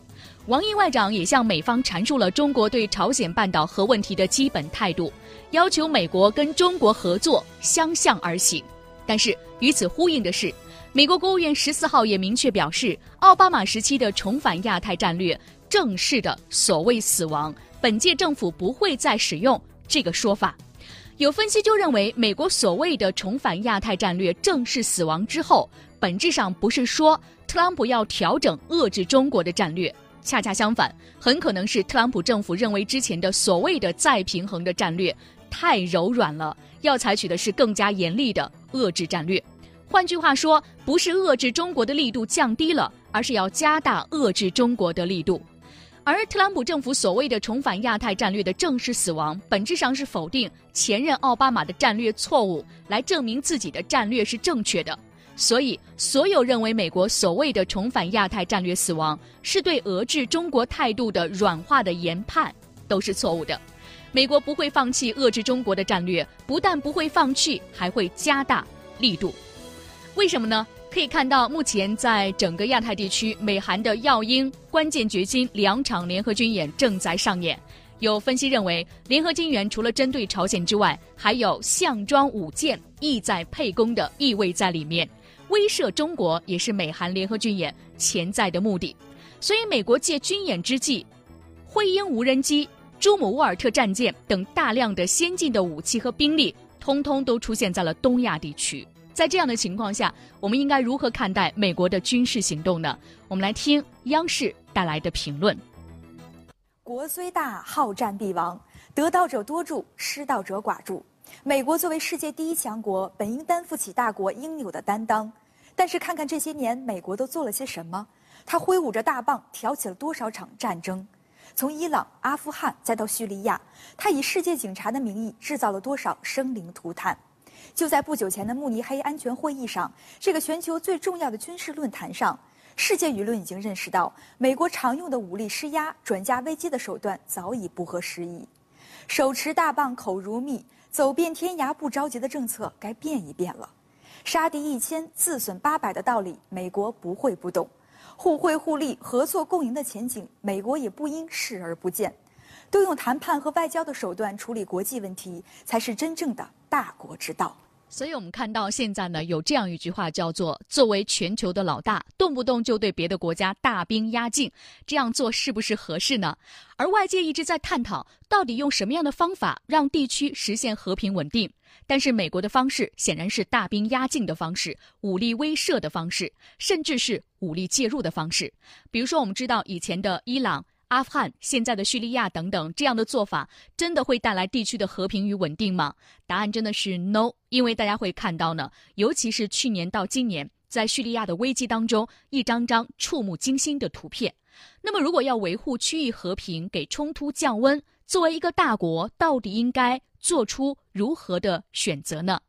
王毅外长也向美方阐述了中国对朝鲜半岛核问题的基本态度，要求美国跟中国合作相向而行。但是与此呼应的是，美国国务院十四号也明确表示，奥巴马时期的重返亚太战略。正式的所谓死亡，本届政府不会再使用这个说法。有分析就认为，美国所谓的重返亚太战略正式死亡之后，本质上不是说特朗普要调整遏制中国的战略，恰恰相反，很可能是特朗普政府认为之前的所谓的再平衡的战略太柔软了，要采取的是更加严厉的遏制战略。换句话说，不是遏制中国的力度降低了，而是要加大遏制中国的力度。而特朗普政府所谓的重返亚太战略的正式死亡，本质上是否定前任奥巴马的战略错误，来证明自己的战略是正确的。所以，所有认为美国所谓的重返亚太战略死亡是对遏制中国态度的软化的研判，都是错误的。美国不会放弃遏制中国的战略，不但不会放弃，还会加大力度。为什么呢？可以看到，目前在整个亚太地区，美韩的耀英、关键决心两场联合军演正在上演。有分析认为，联合军演除了针对朝鲜之外，还有项庄舞剑、意在沛公的意味在里面，威慑中国也是美韩联合军演潜在的目的。所以，美国借军演之际，灰鹰无人机、朱姆沃尔特战舰等大量的先进的武器和兵力，通通都出现在了东亚地区。在这样的情况下，我们应该如何看待美国的军事行动呢？我们来听央视带来的评论：
国虽大，好战必亡，得道者多助，失道者寡助。美国作为世界第一强国，本应担负起大国应有的担当。但是看看这些年，美国都做了些什么？他挥舞着大棒，挑起了多少场战争？从伊朗、阿富汗再到叙利亚，他以世界警察的名义制造了多少生灵涂炭？就在不久前的慕尼黑安全会议上，这个全球最重要的军事论坛上，世界舆论已经认识到，美国常用的武力施压、转嫁危机的手段早已不合时宜。手持大棒，口如蜜，走遍天涯不着急的政策该变一变了。杀敌一千，自损八百的道理，美国不会不懂。互惠互利、合作共赢的前景，美国也不应视而不见。都用谈判和外交的手段处理国际问题，才是真正的大国之道。
所以，我们看到现在呢，有这样一句话叫做：“作为全球的老大，动不动就对别的国家大兵压境，这样做是不是合适呢？”而外界一直在探讨，到底用什么样的方法让地区实现和平稳定？但是，美国的方式显然是大兵压境的方式，武力威慑的方式，甚至是武力介入的方式。比如说，我们知道以前的伊朗。阿富汗、现在的叙利亚等等，这样的做法真的会带来地区的和平与稳定吗？答案真的是 no，因为大家会看到呢，尤其是去年到今年，在叙利亚的危机当中，一张张触目惊心的图片。那么，如果要维护区域和平，给冲突降温，作为一个大国，到底应该做出如何的选择呢？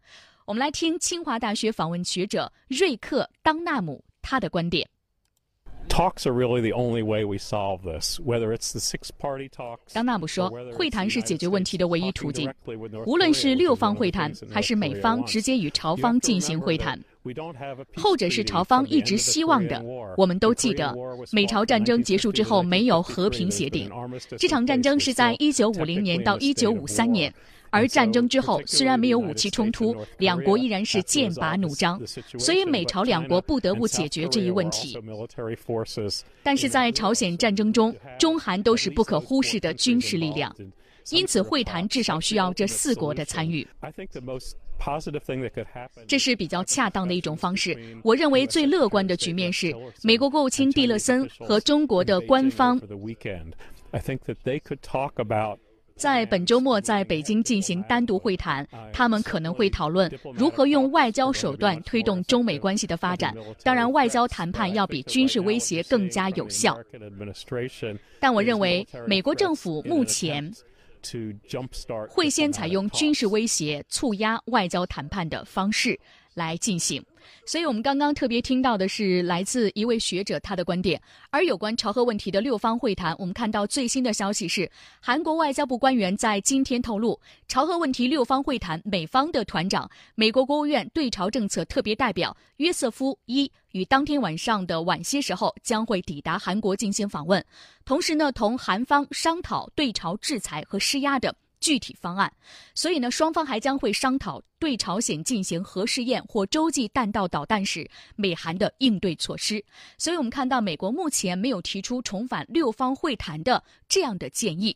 我们来听清华大学访问学者瑞克·当纳姆他的观点。当纳姆说，会谈是解决问题的唯一途径。无论是六方会谈，还是美方直接与朝方进行会谈，后者是朝方一直希望的。我们都记得，美朝战争结束之后没有和平协定。这场战争是在一九五零年到一九五三年。而战争之后，虽然没有武器冲突，两国依然是剑拔弩张，所以美朝两国不得不解决这一问题。但是在朝鲜战争中，中韩都是不可忽视的军事力量，因此会谈至少需要这四国的参与。这是比较恰当的一种方式。我认为最乐观的局面是美国国务卿蒂勒森和中国的官方在本周末在北京进行单独会谈。他们可能会讨论如何用外交手段推动中美关系的发展。当然，外交谈判要比军事威胁更加有效。但我认为美国政府目前。会先采用军事威胁促压外交谈判的方式来进行。所以，我们刚刚特别听到的是来自一位学者他的观点。而有关朝核问题的六方会谈，我们看到最新的消息是，韩国外交部官员在今天透露，朝核问题六方会谈美方的团长、美国国务院对朝政策特别代表约瑟夫一与当天晚上的晚些时候将会抵达韩国进行访问，同时呢，同韩方商讨对朝制裁和施压的。具体方案，所以呢，双方还将会商讨对朝鲜进行核试验或洲际弹道导弹时，美韩的应对措施。所以我们看到，美国目前没有提出重返六方会谈的这样的建议。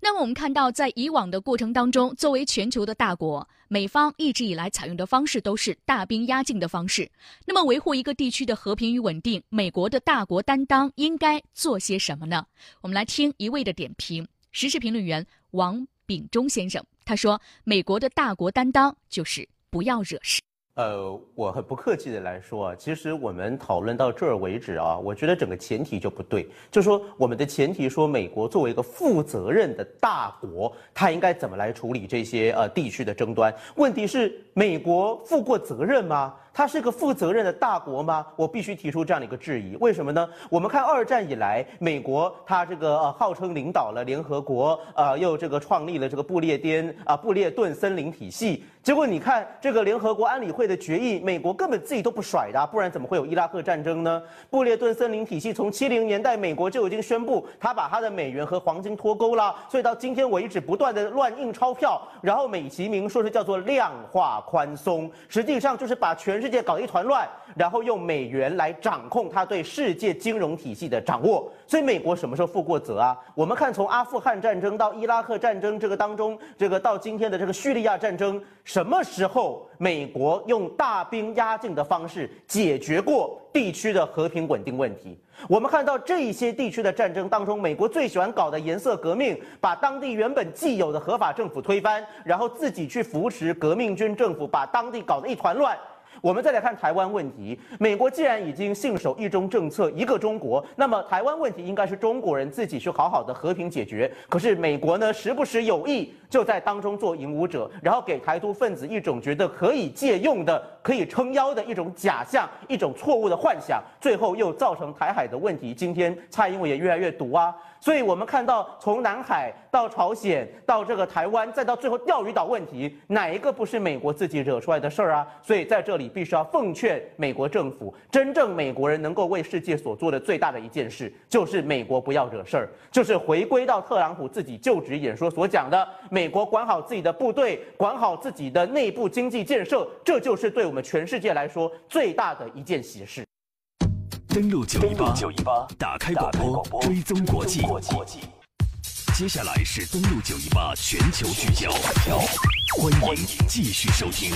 那么我们看到，在以往的过程当中，作为全球的大国，美方一直以来采用的方式都是大兵压境的方式。那么维护一个地区的和平与稳定，美国的大国担当应该做些什么呢？我们来听一位的点评，时事评论员王。秉忠先生他说：“美国的大国担当就是不要惹事。”
呃，我很不客气的来说啊，其实我们讨论到这儿为止啊，我觉得整个前提就不对。就说我们的前提说，美国作为一个负责任的大国，它应该怎么来处理这些呃地区的争端？问题是，美国负过责任吗？它是个负责任的大国吗？我必须提出这样的一个质疑。为什么呢？我们看二战以来，美国它这个呃号称领导了联合国，呃又这个创立了这个布列颠啊布列顿森林体系。结果你看这个联合国安理会的决议，美国根本自己都不甩的，不然怎么会有伊拉克战争呢？布列顿森林体系从七零年代美国就已经宣布，他把他的美元和黄金脱钩了，所以到今天为止不断的乱印钞票，然后美其名说是叫做量化宽松，实际上就是把全世世界搞一团乱，然后用美元来掌控他对世界金融体系的掌握。所以美国什么时候负过责啊？我们看从阿富汗战争到伊拉克战争这个当中，这个到今天的这个叙利亚战争，什么时候美国用大兵压境的方式解决过地区的和平稳定问题？我们看到这些地区的战争当中，美国最喜欢搞的颜色革命，把当地原本既有的合法政府推翻，然后自己去扶持革命军政府，把当地搞得一团乱。我们再来看台湾问题，美国既然已经信守一中政策，一个中国，那么台湾问题应该是中国人自己去好好的和平解决。可是美国呢，时不时有意就在当中做引武者，然后给台独分子一种觉得可以借用的、可以撑腰的一种假象、一种错误的幻想，最后又造成台海的问题。今天蔡英文也越来越毒啊。所以我们看到，从南海到朝鲜，到这个台湾，再到最后钓鱼岛问题，哪一个不是美国自己惹出来的事儿啊？所以在这里必须要奉劝美国政府，真正美国人能够为世界所做的最大的一件事，就是美国不要惹事儿，就是回归到特朗普自己就职演说所讲的，美国管好自己的部队，管好自己的内部经济建设，这就是对我们全世界来说最大的一件喜事。
登录九一八，打开广播，追踪国际。接下来是登录九一八全球聚焦，欢迎继续收听。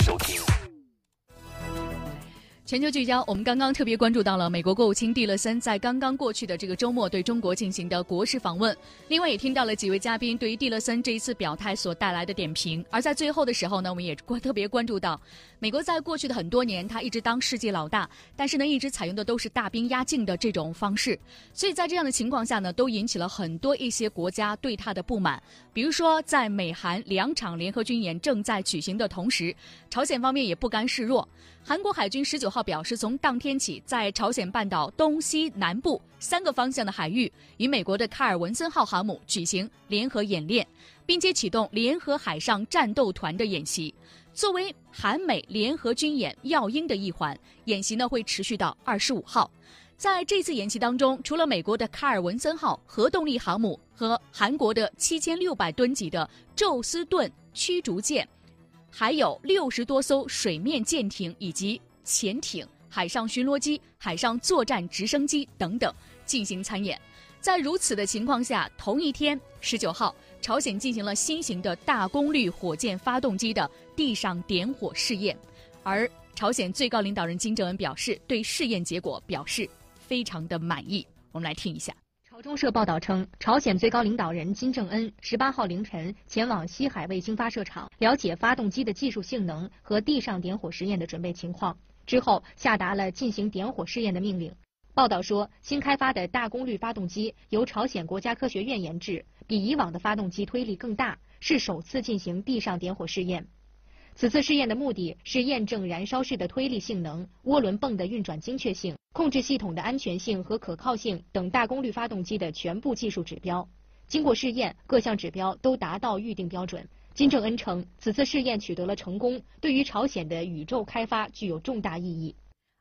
全球聚焦，我们刚刚特别关注到了美国国务卿蒂勒森在刚刚过去的这个周末对中国进行的国事访问。另外，也听到了几位嘉宾对于蒂勒森这一次表态所带来的点评。而在最后的时候呢，我们也关特别关注到，美国在过去的很多年，他一直当世界老大，但是呢，一直采用的都是大兵压境的这种方式。所以在这样的情况下呢，都引起了很多一些国家对他的不满。比如说，在美韩两场联合军演正在举行的同时，朝鲜方面也不甘示弱。韩国海军十九号表示，从当天起，在朝鲜半岛东西南部三个方向的海域，与美国的卡尔文森号航母举行联合演练，并且启动联合海上战斗团的演习。作为韩美联合军演要鹰的一环，演习呢会持续到二十五号。在这次演习当中，除了美国的卡尔文森号核动力航母和韩国的七千六百吨级的宙斯盾驱逐舰，还有六十多艘水面舰艇以及潜艇、海上巡逻机、海上作战直升机等等进行参演。在如此的情况下，同一天，十九号，朝鲜进行了新型的大功率火箭发动机的地上点火试验，而朝鲜最高领导人金正恩表示，对试验结果表示非常的满意。我们来听一下。
朝中社报道称，朝鲜最高领导人金正恩十八号凌晨前往西海卫星发射场了解发动机的技术性能和地上点火实验的准备情况，之后下达了进行点火试验的命令。报道说，新开发的大功率发动机由朝鲜国家科学院研制，比以往的发动机推力更大，是首次进行地上点火试验。此次试验的目的是验证燃烧室的推力性能、涡轮泵的运转精确性、控制系统的安全性和可靠性等大功率发动机的全部技术指标。经过试验，各项指标都达到预定标准。金正恩称，此次试验取得了成功，对于朝鲜的宇宙开发具有重大意义。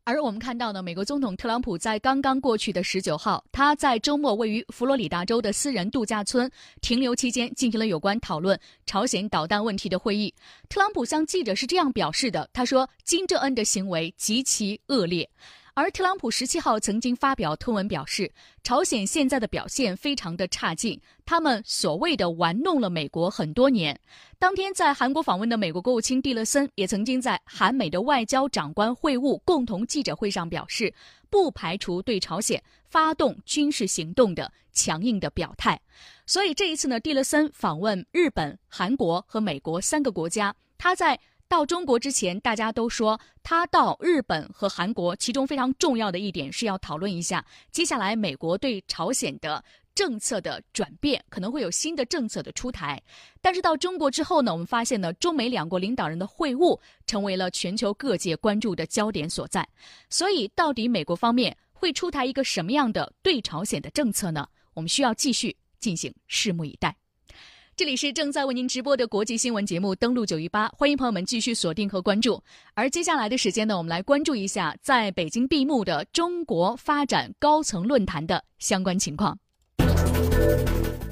而我们看到呢，美国总统特朗普在刚刚过去的十九号，他在周末位于佛罗里达州的私人度假村停留期间，进行了有关讨论朝鲜导弹问题的会议。特朗普向记者是这样表示的：“他说，金正恩的行为极其恶劣。”而特朗普十七号曾经发表推文表示，朝鲜现在的表现非常的差劲，他们所谓的玩弄了美国很多年。当天在韩国访问的美国国务卿蒂勒森也曾经在韩美的外交长官会晤共同记者会上表示，不排除对朝鲜发动军事行动的强硬的表态。所以这一次呢，蒂勒森访问日本、韩国和美国三个国家，他在。到中国之前，大家都说他到日本和韩国，其中非常重要的一点是要讨论一下接下来美国对朝鲜的政策的转变，可能会有新的政策的出台。但是到中国之后呢，我们发现呢，中美两国领导人的会晤成为了全球各界关注的焦点所在。所以，到底美国方面会出台一个什么样的对朝鲜的政策呢？我们需要继续进行拭目以待。这里是正在为您直播的国际新闻节目，登录九一八，欢迎朋友们继续锁定和关注。而接下来的时间呢，我们来关注一下在北京闭幕的中国发展高层论坛的相关情况。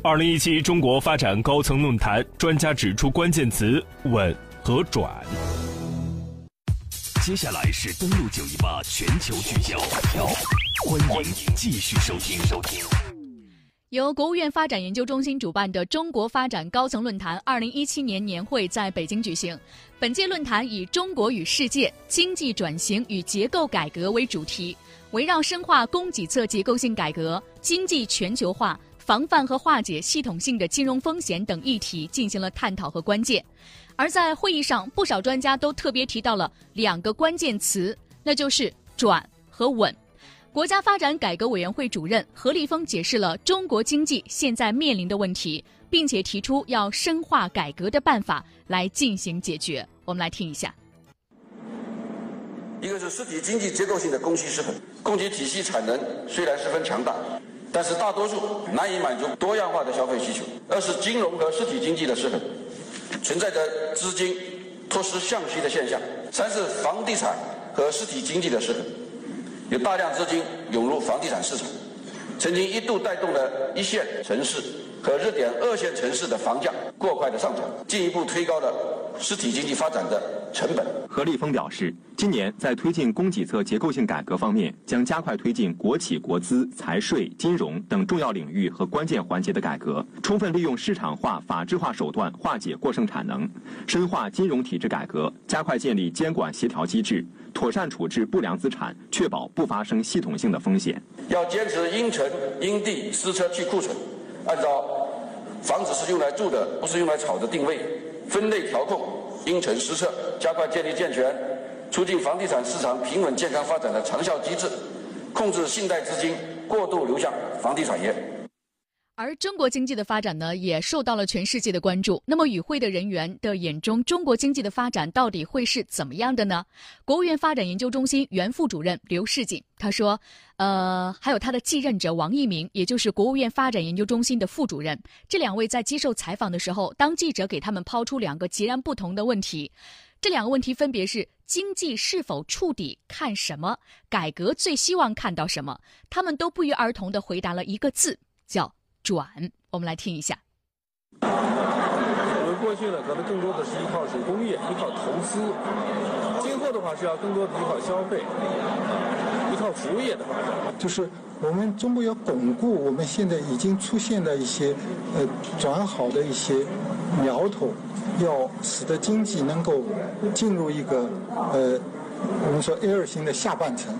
二零一七中国发展高层论坛，专家指出关键词稳和转。
接下来是登录九一八全球聚焦，欢迎继续收听收听。
由国务院发展研究中心主办的中国发展高层论坛二零一七年年会在北京举行。本届论坛以“中国与世界：经济转型与结构改革”为主题，围绕深化供给侧结构性改革、经济全球化、防范和化解系统性的金融风险等议题进行了探讨和关键。而在会议上，不少专家都特别提到了两个关键词，那就是“转”和“稳”。国家发展改革委员会主任何立峰解释了中国经济现在面临的问题，并且提出要深化改革的办法来进行解决。我们来听一下：
一个是实体经济结构性的供需失衡，供给体系产能虽然十分强大，但是大多数难以满足多样化的消费需求；二是金融和实体经济的失衡，存在着资金脱失向虚的现象；三是房地产和实体经济的失衡。有大量资金涌入房地产市场，曾经一度带动了一线城市和热点二线城市的房价过快的上涨，进一步推高了实体经济发展的成本。
何立峰表示，今年在推进供给侧结构性改革方面，将加快推进国企国资、财税、金融等重要领域和关键环节的改革，充分利用市场化、法治化手段化解过剩产能，深化金融体制改革，加快建立监管协调机制。妥善处置不良资产，确保不发生系统性的风险。
要坚持因城因地私车去库存，按照房子是用来住的，不是用来炒的定位，分类调控因城施策，加快建立健全促进房地产市场平稳健康发展的长效机制，控制信贷资金过度流向房地产业。
而中国经济的发展呢，也受到了全世界的关注。那么，与会的人员的眼中，中国经济的发展到底会是怎么样的呢？国务院发展研究中心原副主任刘世锦他说：“呃，还有他的继任者王一鸣，也就是国务院发展研究中心的副主任，这两位在接受采访的时候，当记者给他们抛出两个截然不同的问题，这两个问题分别是：经济是否触底看什么？改革最希望看到什么？他们都不约而同地回答了一个字，叫。”转，我们来听一下。
我们过去呢，可能更多的是依靠手工业，依靠投资；今后的话是要更多的依靠消费，啊，依靠服务业的发展。
就是我们中国要巩固我们现在已经出现的一些呃转好的一些苗头，要使得经济能够进入一个呃我们说 L 型的下半程。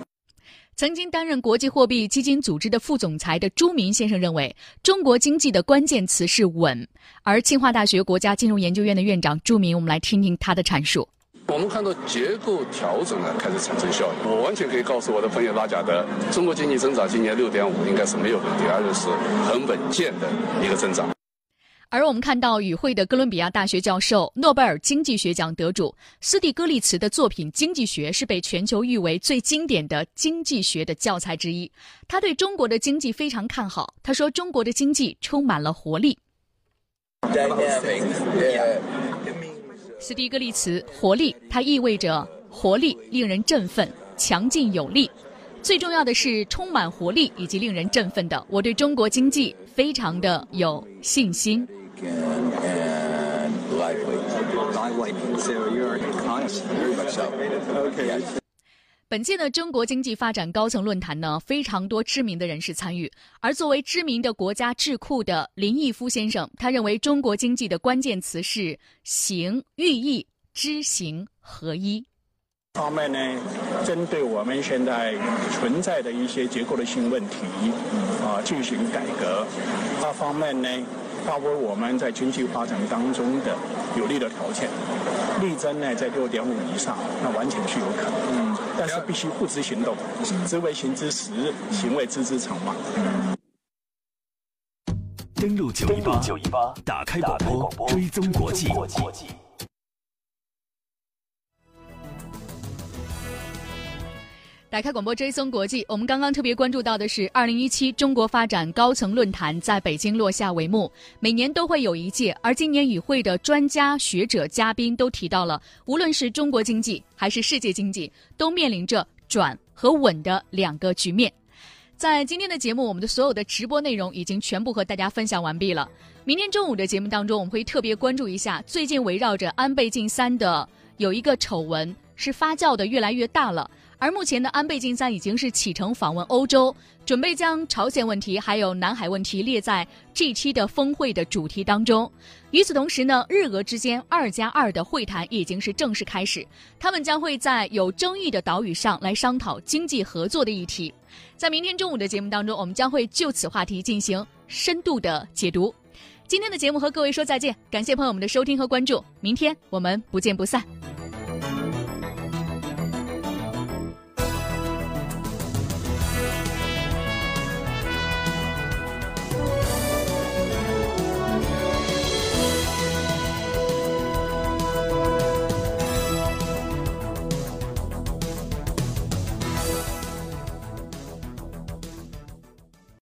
曾经担任国际货币基金组织的副总裁的朱明先生认为，中国经济的关键词是稳。而清华大学国家金融研究院的院长朱明，我们来听听他的阐述。
我们看到结构调整呢开始产生效应，我完全可以告诉我的朋友大家的，中国经济增长今年六点五应该是没有问题，而且是很稳健的一个增长。
而我们看到与会的哥伦比亚大学教授、诺贝尔经济学奖得主斯蒂格利茨的作品《经济学》是被全球誉为最经典的经济学的教材之一。他对中国的经济非常看好，他说：“中国的经济充满了活力。”斯蒂格利茨，活力，它意味着活力，令人振奋，强劲有力。最重要的是充满活力以及令人振奋的。我对中国经济非常的有信心。本届的中国经济发展高层论坛呢，非常多知名的人士参与。而作为知名的国家智库的林毅夫先生，他认为中国经济的关键词是行、寓意、知行合一。
方面呢，针对我们现在存在的一些结构的性问题啊，进行改革；二方面呢。发挥我们在经济发展当中的有利的条件，力争呢在六点五以上，那完全是有可能。嗯，但是必须付之行动，知为行之时，行为知之常嘛。
登录九一八，打开广播，追踪国际。
打开广播追踪国际，我们刚刚特别关注到的是，二零一七中国发展高层论坛在北京落下帷幕。每年都会有一届，而今年与会的专家学者嘉宾都提到了，无论是中国经济还是世界经济，都面临着转和稳的两个局面。在今天的节目，我们的所有的直播内容已经全部和大家分享完毕了。明天中午的节目当中，我们会特别关注一下最近围绕着安倍晋三的有一个丑闻是发酵的越来越大了。而目前的安倍晋三已经是启程访问欧洲，准备将朝鲜问题还有南海问题列在 G7 的峰会的主题当中。与此同时呢，日俄之间二加二的会谈已经是正式开始，他们将会在有争议的岛屿上来商讨经济合作的议题。在明天中午的节目当中，我们将会就此话题进行深度的解读。今天的节目和各位说再见，感谢朋友们的收听和关注，明天我们不见不散。